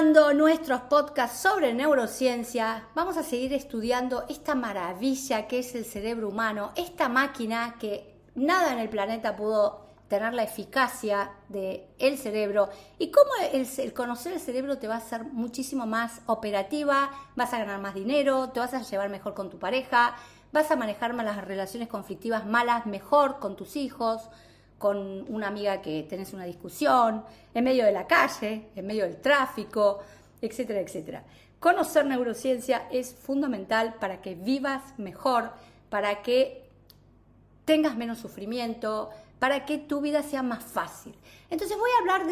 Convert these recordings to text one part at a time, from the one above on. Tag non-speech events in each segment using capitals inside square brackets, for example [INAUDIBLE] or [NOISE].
Nuestros podcasts sobre neurociencia, vamos a seguir estudiando esta maravilla que es el cerebro humano, esta máquina que nada en el planeta pudo tener la eficacia del el cerebro y cómo el, conocer el cerebro te va a hacer muchísimo más operativa, vas a ganar más dinero, te vas a llevar mejor con tu pareja, vas a manejar las relaciones conflictivas malas mejor con tus hijos, con una amiga que tenés una discusión, en medio de la calle, en medio del tráfico, etcétera, etcétera. Conocer neurociencia es fundamental para que vivas mejor, para que tengas menos sufrimiento, para que tu vida sea más fácil. Entonces voy a hablar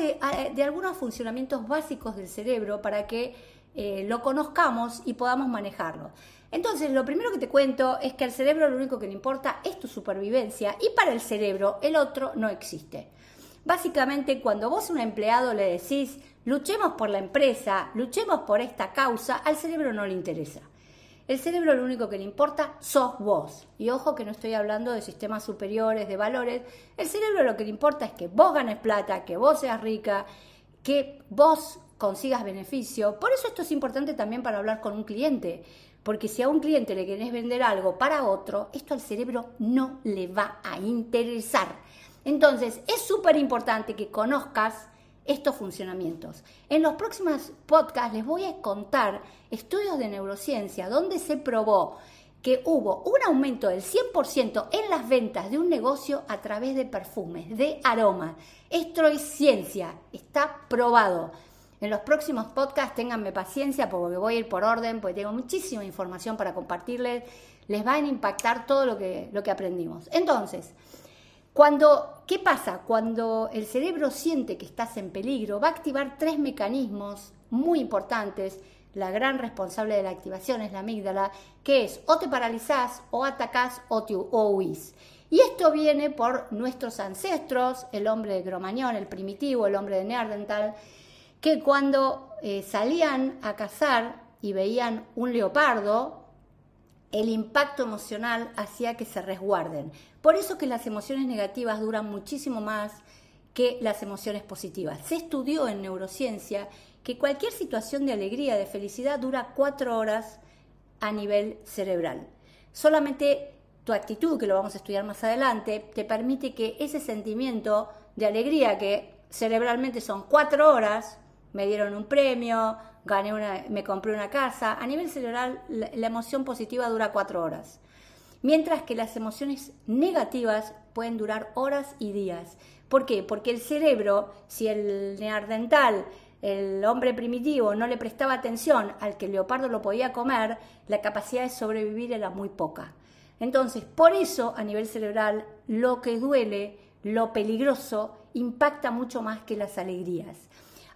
de, algunos funcionamientos básicos del cerebro para que eh, lo conozcamos y podamos manejarlo. Entonces, lo primero que te cuento es que al cerebro lo único que le importa es tu supervivencia y para el cerebro el otro no existe. Básicamente, cuando vos a un empleado le decís, luchemos por la empresa, luchemos por esta causa, al cerebro no le interesa. El cerebro lo único que le importa sos vos. Y ojo que no estoy hablando de sistemas superiores, de valores. El cerebro lo que le importa es que vos ganes plata, que vos seas rica, que vos consigas beneficio. Por eso esto es importante también para hablar con un cliente. Porque si a un cliente le querés vender algo para otro, esto al cerebro no le va a interesar. Entonces, es súper importante que conozcas estos funcionamientos. En los próximos podcasts les voy a contar estudios de neurociencia donde se probó que hubo un aumento del 100% en las ventas de un negocio a través de perfumes, de aromas. Esto es ciencia, está probado. En los próximos podcasts ténganme paciencia porque voy a ir por orden, porque tengo muchísima información para compartirles. Les va a impactar todo lo que, lo que aprendimos. Entonces, cuando, ¿qué pasa? Cuando el cerebro siente que estás en peligro, va a activar tres mecanismos muy importantes. La gran responsable de la activación es la amígdala, que es o te paralizás, o atacás, o, te, o huís. Y esto viene por nuestros ancestros, el hombre de Cromañón, el primitivo, el hombre de Neandertal, que cuando eh, salían a cazar y veían un leopardo, el impacto emocional hacía que se resguarden. Por eso que las emociones negativas duran muchísimo más que las emociones positivas. Se estudió en neurociencia que cualquier situación de alegría, de felicidad, dura cuatro horas a nivel cerebral. Solamente tu actitud, que lo vamos a estudiar más adelante, te permite que ese sentimiento de alegría, que cerebralmente son cuatro horas, me dieron un premio, gané una, me compré una casa. A nivel cerebral, la, emoción positiva dura cuatro horas. Mientras que las emociones negativas pueden durar horas y días. ¿Por qué? Porque el cerebro, si el neardental, el hombre primitivo, no le prestaba atención al que el leopardo lo podía comer, la capacidad de sobrevivir era muy poca. Entonces, por eso a nivel cerebral, lo que duele, lo peligroso, impacta mucho más que las alegrías.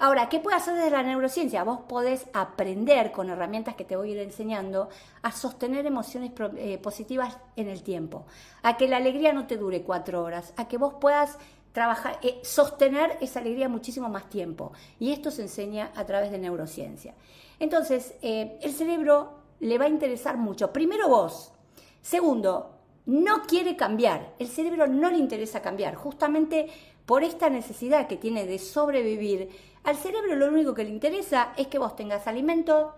Ahora, ¿qué puede hacer desde la neurociencia? Vos podés aprender con herramientas que te voy a ir enseñando a sostener emociones eh, positivas en el tiempo, a que la alegría no te dure cuatro horas, a que vos puedas trabajar, eh, sostener esa alegría muchísimo más tiempo. Y esto se enseña a través de neurociencia. Entonces, eh, el cerebro le va a interesar mucho. Primero vos. Segundo, no quiere cambiar. El cerebro no le interesa cambiar. Justamente por esta necesidad que tiene de sobrevivir, al cerebro lo único que le interesa es que vos tengas alimento,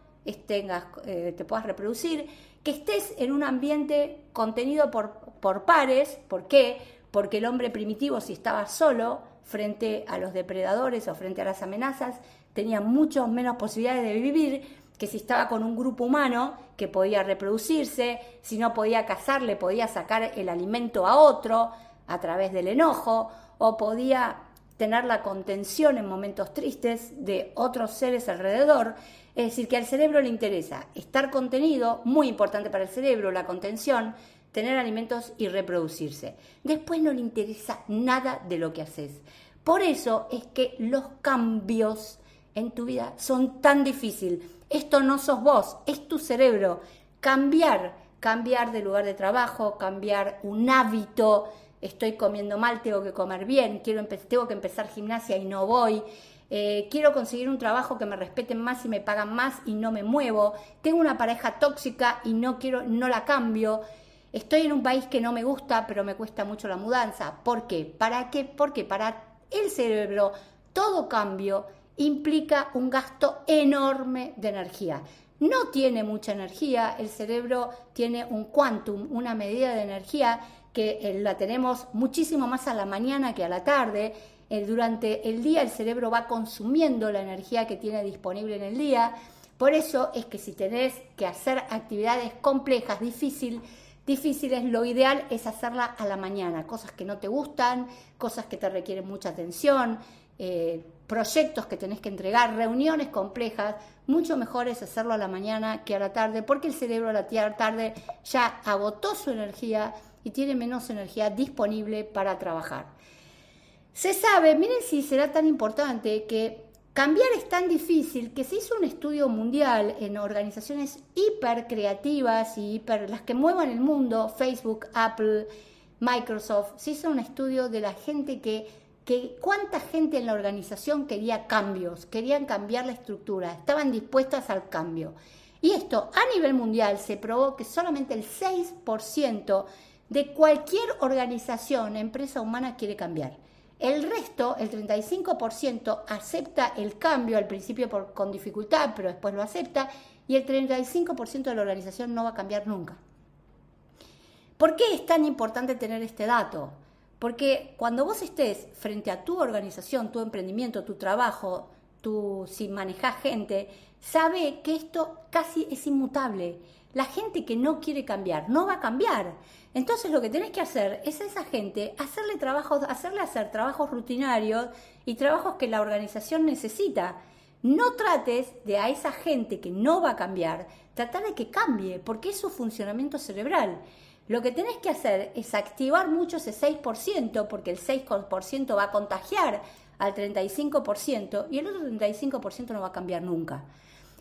tengas, eh, te puedas reproducir, que estés en un ambiente contenido por, por pares. ¿Por qué? Porque el hombre primitivo, si estaba solo frente a los depredadores o frente a las amenazas, tenía mucho menos posibilidades de vivir que si estaba con un grupo humano que podía reproducirse, si no podía cazar, le podía sacar el alimento a otro a través del enojo, o podía tener la contención en momentos tristes de otros seres alrededor. Es decir, que al cerebro le interesa estar contenido, muy importante para el cerebro, la contención, tener alimentos y reproducirse. Después no le interesa nada de lo que haces. Por eso es que los cambios en tu vida son tan difíciles. Esto no sos vos, es tu cerebro. Cambiar, cambiar de lugar de trabajo, cambiar un hábito, estoy comiendo mal, tengo que comer bien, quiero tengo que empezar gimnasia y no voy. Eh, quiero conseguir un trabajo que me respeten más y me pagan más y no me muevo. Tengo una pareja tóxica y no quiero, no la cambio. Estoy en un país que no me gusta, pero me cuesta mucho la mudanza. ¿Por qué? ¿Para qué? Porque para el cerebro todo cambio implica un gasto enorme de energía. No tiene mucha energía, el cerebro tiene un quantum, una medida de energía que eh, la tenemos muchísimo más a la mañana que a la tarde. Eh, durante el día el cerebro va consumiendo la energía que tiene disponible en el día. Por eso es que si tenés que hacer actividades complejas, difíciles, difíciles, lo ideal es hacerla a la mañana, cosas que no te gustan, cosas que te requieren mucha atención, eh, proyectos que tenés que entregar, reuniones complejas, mucho mejor es hacerlo a la mañana que a la tarde, porque el cerebro a la tarde ya agotó su energía y tiene menos energía disponible para trabajar. Se sabe, miren si será tan importante que cambiar es tan difícil que se hizo un estudio mundial en organizaciones hiper creativas y hiper, las que muevan el mundo, Facebook, Apple, Microsoft, se hizo un estudio de la gente que que cuánta gente en la organización quería cambios, querían cambiar la estructura, estaban dispuestas al cambio. Y esto a nivel mundial se probó que solamente el 6% de cualquier organización, empresa humana quiere cambiar. El resto, el 35%, acepta el cambio al principio con dificultad, pero después lo acepta, y el 35% de la organización no va a cambiar nunca. ¿Por qué es tan importante tener este dato? Porque cuando vos estés frente a tu organización, tu emprendimiento, tu trabajo, tu, si manejas gente, sabe que esto casi es inmutable. La gente que no quiere cambiar, no va a cambiar. Entonces lo que tenés que hacer es a esa gente hacerle trabajos, hacerle hacer trabajos rutinarios y trabajos que la organización necesita. No trates de a esa gente que no va a cambiar, tratar de que cambie, porque es su funcionamiento cerebral. Lo que tenés que hacer es activar mucho ese 6%, porque el 6% va a contagiar al 35% y el otro 35% no va a cambiar nunca.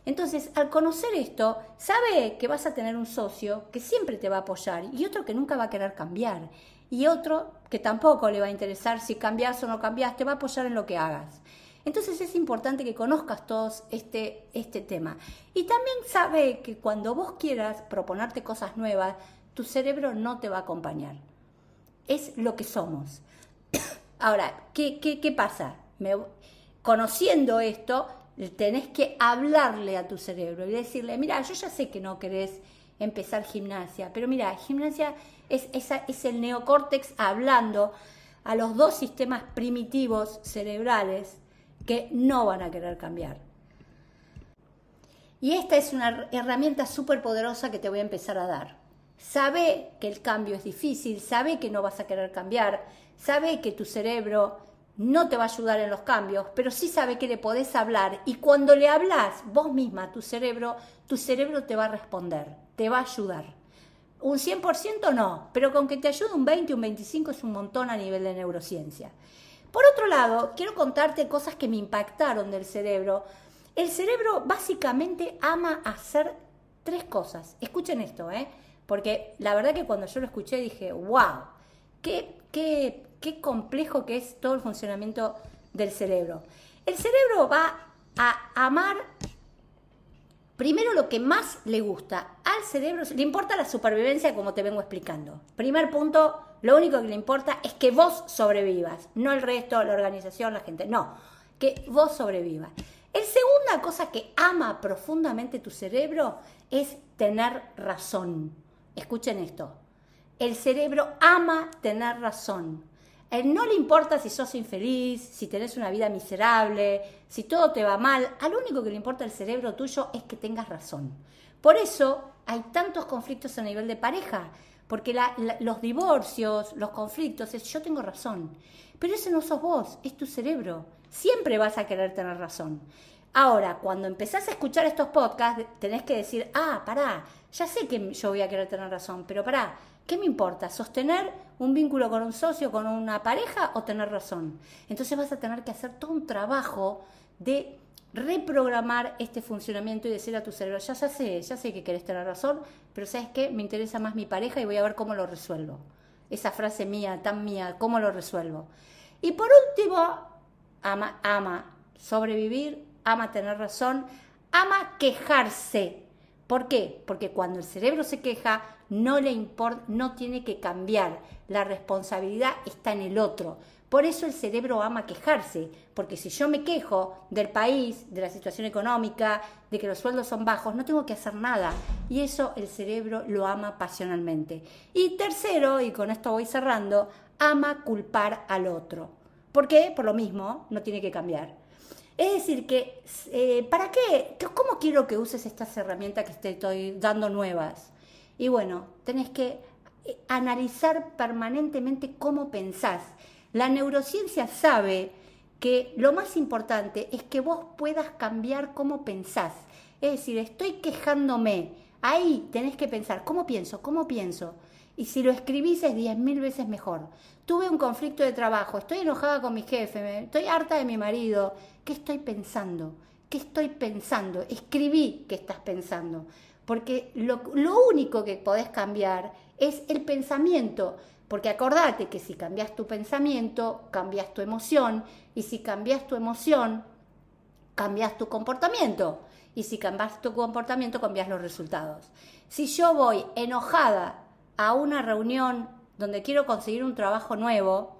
Entonces, al conocer esto, sabe que vas a tener un socio que siempre te va a apoyar y otro que nunca va a querer cambiar y otro que tampoco le va a interesar si cambias o no cambias, te va a apoyar en lo que hagas. Entonces es importante que conozcas todos este, este tema. Y también sabe que cuando vos quieras proponerte cosas nuevas, tu cerebro no te va a acompañar. Es lo que somos. [COUGHS] Ahora, ¿qué, qué, pasa? conociendo esto, tenés que hablarle a tu cerebro y decirle, mira, yo ya sé que no querés empezar gimnasia, pero mira, gimnasia es, es el neocórtex hablando a los dos sistemas primitivos cerebrales que no van a querer cambiar. Y esta es una herramienta súper poderosa que te voy a empezar a dar. Sabe que el cambio es difícil, sabe que no vas a querer cambiar, sabe que tu cerebro no te va a ayudar en los cambios, pero sí sabe que le podés hablar y cuando le hablas vos misma, tu cerebro, tu cerebro te va a responder, te va a ayudar. Un 100% no, pero con que te ayude un 20, un 25 es un montón a nivel de neurociencia. Por otro lado, quiero contarte cosas que me impactaron del cerebro. El cerebro básicamente ama hacer tres cosas. Escuchen esto, ¿eh? Porque la verdad que cuando yo lo escuché dije, wow, qué, qué, qué complejo que es todo el funcionamiento del cerebro. El cerebro va a amar primero lo que más le gusta. Al cerebro le importa la supervivencia como te vengo explicando. Primer punto, lo único que le importa es que vos sobrevivas, no el resto, la organización, la gente, no, que vos sobrevivas. El segunda cosa que ama profundamente tu cerebro es tener razón. Escuchen esto. El cerebro ama tener razón. Él no le importa si sos infeliz, si tenés una vida miserable, si todo te va mal. Al único que le importa al cerebro tuyo es que tengas razón. Por eso hay tantos conflictos a nivel de pareja, porque los divorcios, los conflictos, es yo tengo razón. Pero ese no sos vos, es tu cerebro. Siempre vas a querer tener razón. Ahora, cuando empezás a escuchar estos podcasts, tenés que decir, ah, pará, ya sé que yo voy a querer tener razón, pero pará, ¿qué me importa? ¿Sostener un vínculo con un socio, con una pareja o tener razón? Entonces vas a tener que hacer todo un trabajo de reprogramar este funcionamiento y decir a tu cerebro, ya, ya sé, ya sé que querés tener razón, pero ¿sabes qué? Me interesa más mi pareja y voy a ver cómo lo resuelvo. Esa frase mía, tan mía, ¿cómo lo resuelvo? Y por último, ama, ama sobrevivir, ama tener razón, ama quejarse ¿Por qué? Porque cuando el cerebro se queja, no le importa, no tiene que cambiar. La responsabilidad está en el otro. Por eso el cerebro ama quejarse, porque si yo me quejo del país, de la situación económica, de que los sueldos son bajos, no tengo que hacer nada. Y eso el cerebro lo ama pasionalmente. Y tercero, y con esto voy cerrando, ama culpar al otro. ¿Por qué? Por lo mismo, no tiene que cambiar. Es decir, que eh, ¿para qué? ¿Cómo quiero que uses estas herramientas que te estoy dando nuevas? Y bueno, tenés que eh, analizar permanentemente cómo pensás la neurociencia sabe que lo más importante es que vos puedas cambiar cómo pensás. Es decir, estoy quejándome. Ahí tenés que pensar, ¿cómo pienso? ¿Cómo pienso? Y si lo escribís es diez mil veces mejor. Tuve un conflicto de trabajo, estoy enojada con mi jefe, estoy harta de mi marido. ¿Qué estoy pensando? ¿Qué estoy pensando? Escribí qué estás pensando. Porque lo, lo único que podés cambiar es el pensamiento. Porque acordate que si cambias tu pensamiento, cambias tu emoción, y si cambias tu emoción, cambias tu comportamiento. Y si cambias tu comportamiento, cambias los resultados. Si yo voy enojada a una reunión donde quiero conseguir un trabajo nuevo,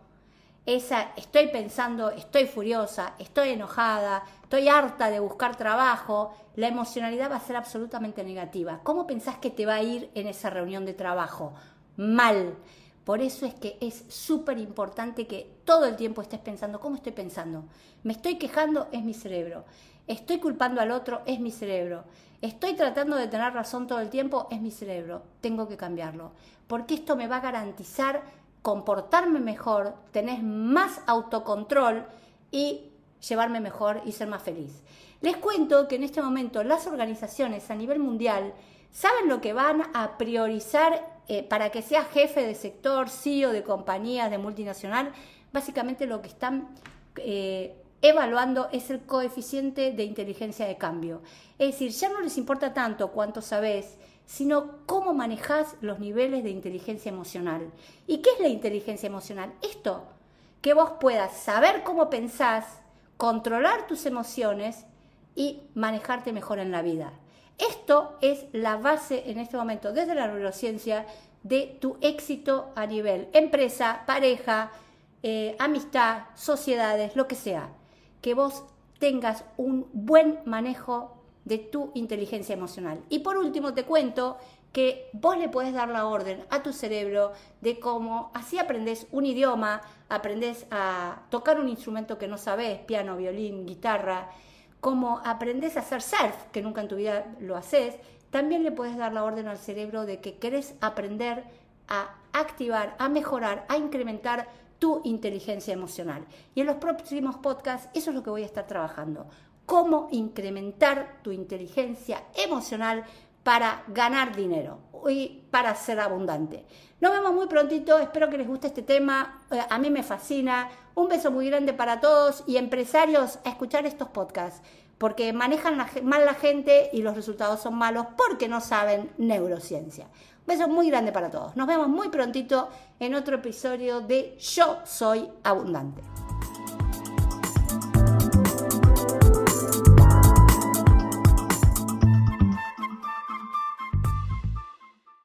esa estoy pensando, estoy furiosa, estoy enojada, estoy harta de buscar trabajo, la emocionalidad va a ser absolutamente negativa. ¿Cómo pensás que te va a ir en esa reunión de trabajo? Mal. Por eso es que es súper importante que todo el tiempo estés pensando, ¿cómo estoy pensando? Me estoy quejando, es mi cerebro. Estoy culpando al otro, es mi cerebro. Estoy tratando de tener razón todo el tiempo, es mi cerebro. Tengo que cambiarlo. Porque esto me va a garantizar comportarme mejor, tener más autocontrol y llevarme mejor y ser más feliz. Les cuento que en este momento las organizaciones a nivel mundial saben lo que van a priorizar eh, para que sea jefe de sector, CEO de compañías, de multinacional, básicamente lo que están eh, evaluando es el coeficiente de inteligencia de cambio. Es decir, ya no les importa tanto cuánto sabes, sino cómo manejas los niveles de inteligencia emocional. ¿Y qué es la inteligencia emocional? Esto, que vos puedas saber cómo pensás, controlar tus emociones y manejarte mejor en la vida. Esto es la base en este momento desde la neurociencia de tu éxito a nivel empresa, pareja, eh, amistad, sociedades, lo que sea. Que vos tengas un buen manejo de tu inteligencia emocional. Y por último te cuento que vos le puedes dar la orden a tu cerebro de cómo así aprendes un idioma, aprendes a tocar un instrumento que no sabes, piano, violín, guitarra, como aprendes a hacer surf, que nunca en tu vida lo haces, también le puedes dar la orden al cerebro de que querés aprender a activar, a mejorar, a incrementar tu inteligencia emocional. Y en los próximos podcasts eso es lo que voy a estar trabajando. Cómo incrementar tu inteligencia emocional para ganar dinero y para ser abundante. Nos vemos muy prontito, espero que les guste este tema, eh, a mí me fascina. Un beso muy grande para todos y empresarios a escuchar estos podcasts, porque manejan mal la gente y los resultados son malos porque no saben neurociencia. Un beso muy grande para todos. Nos vemos muy prontito en otro episodio de Yo Soy Abundante.